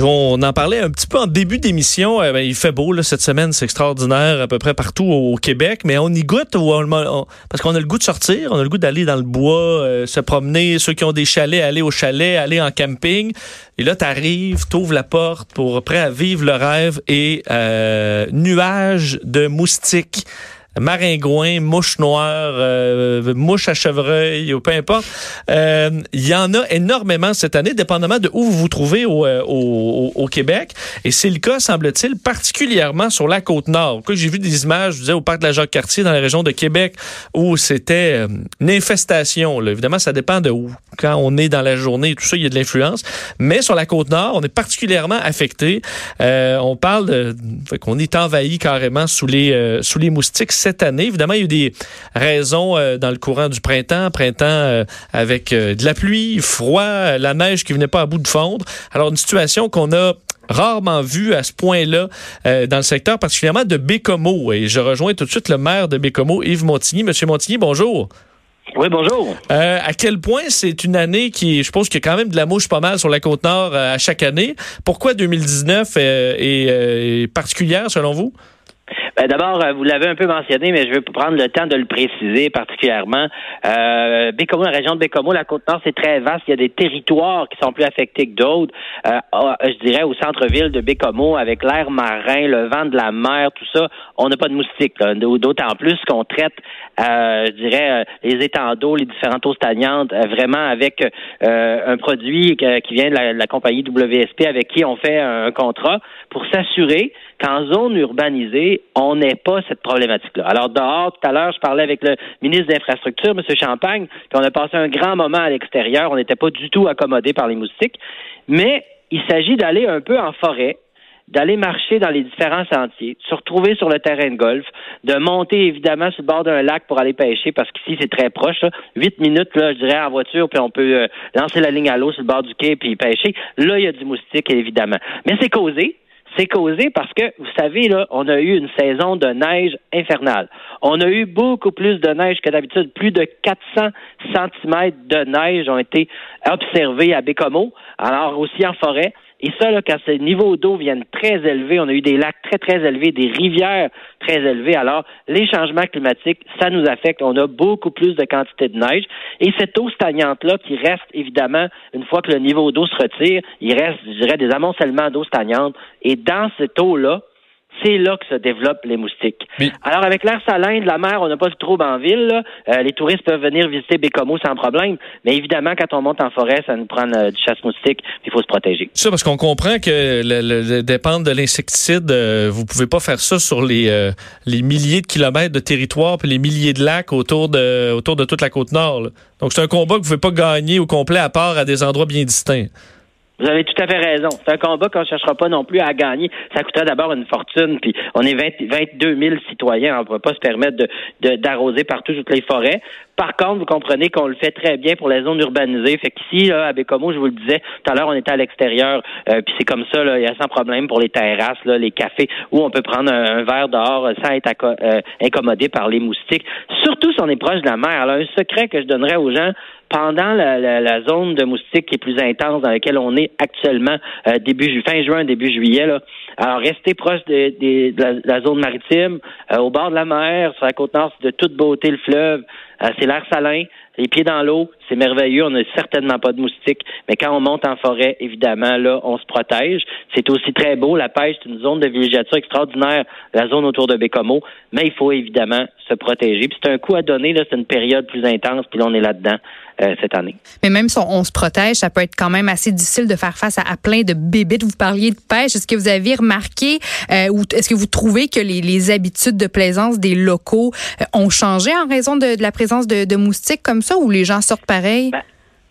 On en parlait un petit peu en début d'émission. Euh, ben, il fait beau cette semaine, c'est extraordinaire à peu près partout au, Québec, mais on y goûte parce qu'on a le goût de sortir, on a le goût d'aller dans le bois, euh, se promener. Ceux qui ont des chalets, aller au chalet, aller en camping. Et là, t'arrives, t'ouvres la porte pour prêt à vivre le rêve et euh, nuage de moustiques. Maringouin, mouche noire, euh, mouche à chevreuil, ou peu importe. Euh, Il y en a énormément cette année, dépendamment de où vous vous trouvez au, euh, au, au Québec. Et c'est le cas, semble-t-il, particulièrement sur la côte nord. J'ai vu des images, je disais, au parc de la Jacques-Cartier, dans la région de Québec, où c'était euh, une infestation. là. Évidemment, ça dépend de où. Quand on est dans la journée, tout ça, il y a de l'influence. Mais sur la côte nord, on est particulièrement affecté. Euh, on parle qu'on est envahi carrément sous les, euh, sous les moustiques cette année. Évidemment, il y a eu des raisons euh, dans le courant du printemps, printemps euh, avec euh, de la pluie, froid, la neige qui venait pas à bout de fondre. Alors, une situation qu'on a rarement vue à ce point-là dans le secteur, particulièrement de Bécomo. Et je rejoins tout de suite le maire de Bécomo, Yves Montigny. Monsieur Montigny, bonjour. Oui, bonjour. Euh, à quel point c'est une année qui, je pense qu'il y a quand même de la mouche pas mal sur la côte nord euh, à chaque année. Pourquoi 2019 euh, est, euh, est particulière selon vous? Ben, D'abord, euh, vous l'avez un peu mentionné, mais je veux prendre le temps de le préciser particulièrement. Euh, Bécomo, la région de Bécomo, la Côte-Nord, c'est très vaste. Il y a des territoires qui sont plus affectés que d'autres. Euh, ah, je dirais au centre-ville de Bécomo, avec l'air marin, le vent de la mer, tout ça, on n'a pas de moustiques. D'autant plus qu'on traite, euh, je dirais, euh, les étangs d'eau, les différentes eaux stagnantes, euh, vraiment avec un produit qui vient de la, de la compagnie WSP avec qui on fait un contrat pour s'assurer qu'en zone urbanisée, on n'ait pas cette problématique-là. Alors dehors, tout à l'heure, je parlais avec le ministre des Infrastructures, M. Champagne, puis on a passé un grand moment à l'extérieur. On n'était pas du tout accommodé par les moustiques. Mais il s'agit d'aller un peu en forêt, d'aller marcher dans les différents sentiers, de se retrouver sur le terrain de golf, de monter évidemment sur le bord d'un lac pour aller pêcher, parce qu'ici c'est très proche, huit minutes, là, je dirais, en voiture, puis on peut euh, lancer la ligne à l'eau sur le bord du quai puis pêcher. Là, il y a du moustique, évidemment. Mais c'est causé. C'est causé parce que, vous savez, là, on a eu une saison de neige infernale. On a eu beaucoup plus de neige que d'habitude. Plus de 400 centimètres de neige ont été observés à Bécomo, alors aussi en forêt. Et ça, là, quand ces niveaux d'eau viennent très élevés, on a eu des lacs très, très élevés, des rivières très élevées. Alors, les changements climatiques, ça nous affecte. On a beaucoup plus de quantité de neige. Et cette eau stagnante-là, qui reste évidemment, une fois que le niveau d'eau se retire, il reste, je dirais, des amoncellements d'eau stagnante. Et dans cette eau-là, c'est là que se développent les moustiques. Mais- Alors, avec l'air salin de la mer, on n'a pas le trouble en ville. là. Euh, les touristes peuvent venir visiter Bécomo sans problème. Mais évidemment, quand on monte en forêt, ça nous prend euh, du chasse-moustique. Il faut se protéger. Ça, parce qu'on comprend que le, le- le dépendre de l'insecticide, euh, vous pouvez pas faire ça sur les, euh, les milliers de kilomètres de territoire puis les milliers de lacs autour de, autour de toute la côte nord. là. Donc, c'est un combat que vous pouvez pas gagner au complet à part à des endroits bien distincts. Vous avez tout à fait raison. C'est un combat qu'on ne cherchera pas non plus à gagner. Ça coûterait d'abord une fortune, puis on est 20 22 000 citoyens. On ne pourrait pas se permettre de- de- d'arroser partout toutes les forêts. Par contre, vous comprenez qu'on le fait très bien pour les zones urbanisées. Fait qu'ici, à Bécomo, je vous le disais, tout à l'heure, on était à l'extérieur, euh, puis c'est comme ça, il y a sans problème pour les terrasses, là, les cafés, où on peut prendre un, un verre dehors euh, sans être euh, incommodé par les moustiques. Surtout si on est proche de la mer. Alors, un secret que je donnerais aux gens, pendant la, la- la zone de moustiques qui est plus intense dans laquelle on est actuellement, euh, début fin juin, début juillet, là. Alors, restez proche de, de- la, zone maritime, euh, au bord de la mer, sur la côte nord, de toute beauté le fleuve. Euh, c'est l'air salin, les pieds dans l'eau, c'est merveilleux. On n'a certainement pas de moustiques. Mais quand on monte en forêt, évidemment, là, on se protège. C'est aussi très beau. La pêche, c'est une zone de villégiature extraordinaire, la zone autour de Bécomo. Mais il faut évidemment se protéger. Puis c'est un coup à donner, là, c'est une période plus intense, puis là, on est là-dedans euh, cette année. Mais même si on, se protège, ça peut être quand même assez difficile de faire face à, à plein de bébites. Vous parliez de pêche. Est-ce que vous avez remarqué euh, ou est-ce que vous trouvez que les, les habitudes de plaisance des locaux euh, ont changé en raison de, de la présence de, moustiques comme ça ou les gens sortent pareil? Ben,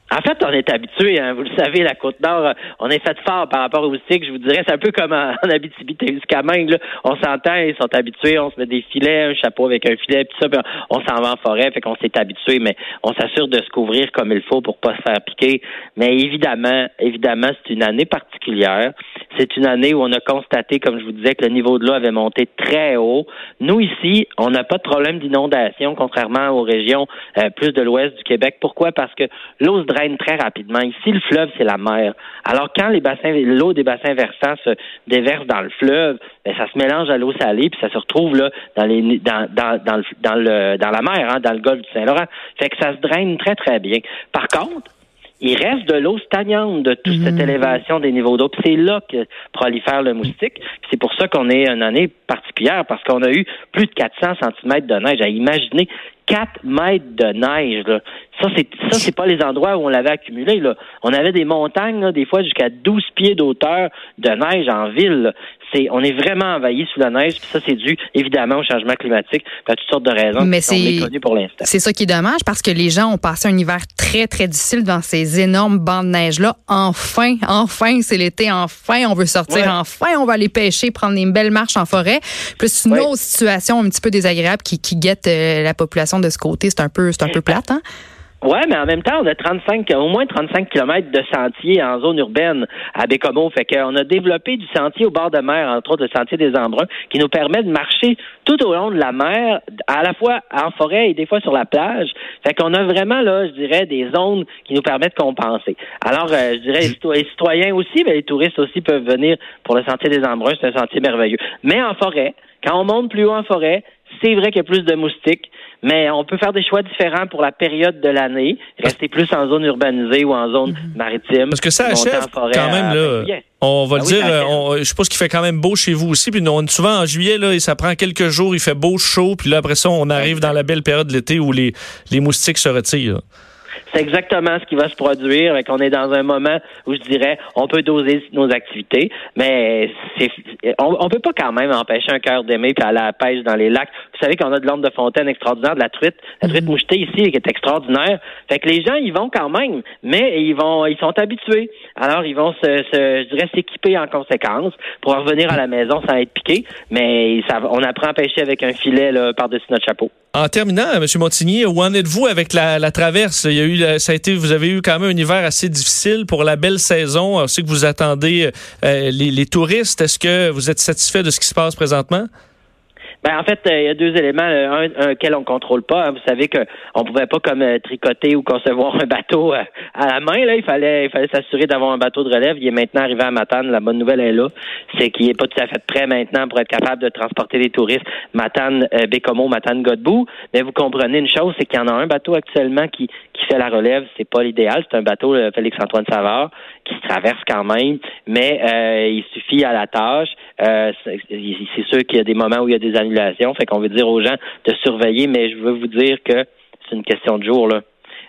En fait, on est habitué, hein, vous le savez, la Côte-Nord, euh, on est fait fort par rapport aux moustiques. Je vous dirais, c'est un peu comme en, en Abitibi-Témiscamingue. On s'entend, ils sont habitués, on se met des filets, un chapeau avec un filet, puis ça, puis on, on s'en va en forêt, fait qu'on s'est habitué, mais on s'assure de se couvrir comme il faut pour pas se faire piquer. Mais évidemment, évidemment, c'est une année particulière. c'est une année où on a constaté, comme je vous disais, que le niveau de l'eau avait monté très haut. Nous, ici, on n'a pas de problème d'inondation, contrairement aux régions euh, plus de l'ouest du Québec. Pourquoi? Parce que l'eau se draine très rapidement. Ici, le fleuve, c'est la mer. Alors, quand les bassins, l'eau des bassins versants se déverse dans le fleuve, ben, ça se mélange à l'eau salée, puis ça se retrouve là dans les dans, dans, dans, le, dans, le, dans la mer, hein, dans le golfe du Saint-Laurent. Fait que ça se draine très, très bien. Par contre, il reste de l'eau stagnante de toute cette mmh. élévation des niveaux d'eau. C'est là que prolifère le moustique. C'est pour ça qu'on est une année particulière, parce qu'on a eu plus de 400 cm de neige. À imaginer 4 mètres de neige. Là. Ça, c'est ça, c'est pas les endroits où on l'avait accumulé. Là. On avait des montagnes, des fois jusqu'à 12 pieds d'auteur de neige en ville. C'est, on est vraiment envahi sous la neige, puis ça, c'est dû évidemment au changement climatique, à toutes sortes de raisons Mais qui sont pour l'instant. C'est ça qui est dommage parce que les gens ont passé un hiver très, très difficile dans ces énormes bancs de neige-là. Enfin, enfin, c'est l'été, enfin, on veut sortir, enfin, on va aller pêcher, prendre une belles marches en forêt. Plus une autre situation un petit peu désagréable qui, qui guette euh, la population de ce côté. C'est un peu, c'est un peu plate, hein? Oui, mais en même temps, on a 35, au moins 35 kilomètres de sentiers en zone urbaine à Bécomo. Fait qu'on a développé du sentier au bord de mer, entre autres le sentier des Embruns, qui nous permet de marcher tout au long de la mer, à la fois en forêt et des fois sur la plage. Fait qu'on a vraiment, là, je dirais, des zones qui nous permettent de compenser. Alors, euh, je dirais, les citoyens aussi, mais les touristes aussi peuvent venir pour le sentier des Embruns. C'est un sentier merveilleux. Mais en forêt, quand on monte plus haut en forêt, c'est vrai qu'il y a plus de moustiques, mais on peut faire des choix différents pour la période de l'année, rester plus en zone urbanisée ou en zone mhm. maritime. Parce que ça achève quand même là. On va le ah dire, euh, je suppose qu'il fait quand même beau chez vous aussi. Puis on, souvent en juillet, là, ça prend quelques jours, il fait beau, chaud, puis là après ça, on arrive dans la belle période de l'été où les, les moustiques se retirent. C'est exactement ce qui va se produire. On est dans un moment où je dirais on peut doser nos activités, mais c'est on, on peut pas quand même empêcher un cœur d'aimer puis aller à la pêche dans les lacs. Vous savez qu'on a de l'ombre de fontaine extraordinaire, de la truite, la truite mm-hmm. mouchetée ici qui est extraordinaire. Fait que les gens ils vont quand même, mais ils vont ils sont habitués. Alors ils vont se, se je dirais s'équiper en conséquence pour revenir à la maison sans être piqué. Mais ça, on apprend à pêcher avec un filet par-dessus notre chapeau. En terminant, M. Montigny, où en êtes-vous avec la, traverse? Il y a eu ça a été, vous avez eu quand même un hiver assez difficile pour la belle saison. On que vous attendez euh, les touristes. Est-ce que vous êtes satisfait de ce qui se passe présentement? Ben, en fait, euh, il y a deux éléments. Un, un auquel on contrôle pas. Hein. Vous savez qu'on pouvait pas comme euh, tricoter ou concevoir un bateau à la main. Là, il fallait, il fallait s'assurer d'avoir un bateau de relève. Il est maintenant arrivé à Matane. La bonne nouvelle est là, c'est qu'il est pas tout à fait prêt maintenant pour être capable de transporter les touristes Matane, euh, Bécomo, Matane, Godbout. Mais vous comprenez une chose, c'est qu'il y en a un bateau actuellement qui qui fait la relève. C'est pas l'idéal. C'est un bateau Félix Antoine Savard qui se traverse quand même, mais il suffit à la tâche. c'est sûr qu'il y a des moments où il y a des annulations, fait qu'on veut dire aux gens de surveiller, mais je veux vous dire que c'est une question de jour. Là.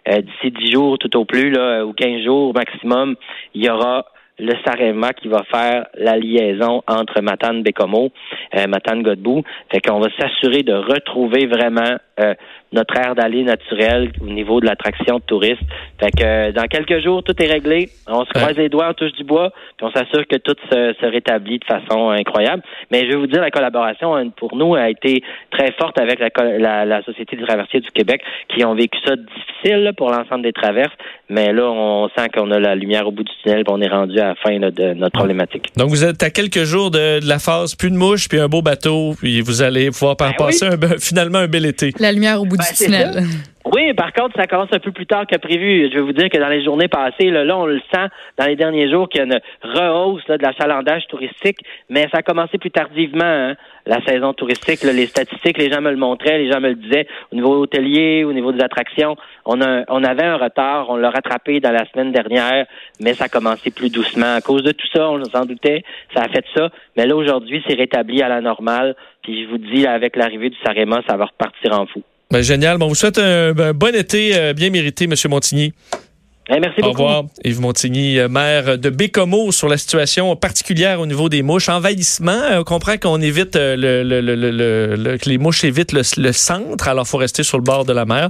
Euh, d'ici 10 jours tout au plus, ou 15 jours maximum, il y aura le Sarema qui va faire la liaison entre Matane Bécomo, euh, Matane Godbout. Fait qu'on va s'assurer de retrouver vraiment euh, notre aire d'aller naturelle au niveau de l'attraction de touristes. Fait que euh, dans quelques jours, tout est réglé. On se croise les doigts, on touche du bois, puis on s'assure que tout se, rétablit de façon incroyable. Mais je vais vous dire, la collaboration hein, pour nous a été très forte avec la, la, Société des traversiers du Québec, qui ont vécu ça difficile pour l'ensemble des traverses. Mais là, on sent qu'on a la lumière au bout du tunnel, puis on est rendu à la fin de notre problématique. Donc, vous êtes à quelques jours de, la phase, plus de mouches, puis un beau bateau, puis vous allez pouvoir ben passer finalement un bel été. La lumière au bout du ben, tunnel. Oui, par contre, ça commence un peu plus tard que prévu. Je vais vous dire que dans les journées passées, là, on le sent dans les derniers jours qu'il y a une rehausse de l'achalandage touristique, mais ça a commencé plus tardivement, hein, la saison touristique. les statistiques, les gens me le montraient, les gens me le disaient. Au niveau hôtelier, au niveau des attractions, on, a, on avait un retard, on l'a rattrapé dans la semaine dernière, mais ça a commencé plus doucement. À cause de tout ça, on s'en doutait, ça a fait ça. Mais là, aujourd'hui, c'est rétabli à la normale. Puis je vous dis, avec l'arrivée du Sarema, ça va repartir en fou. Ben, génial. Bon, on vous souhaite un, bon été euh, bien mérité, M. Montigny. Eh, merci beaucoup. Au revoir. Yves Montigny, euh, maire de Bécomo, sur la situation particulière au niveau des mouches. Envahissement, euh, on comprend qu'on évite le, le, le, que les mouches évitent le, centre, alors il faut rester sur le bord de la mer.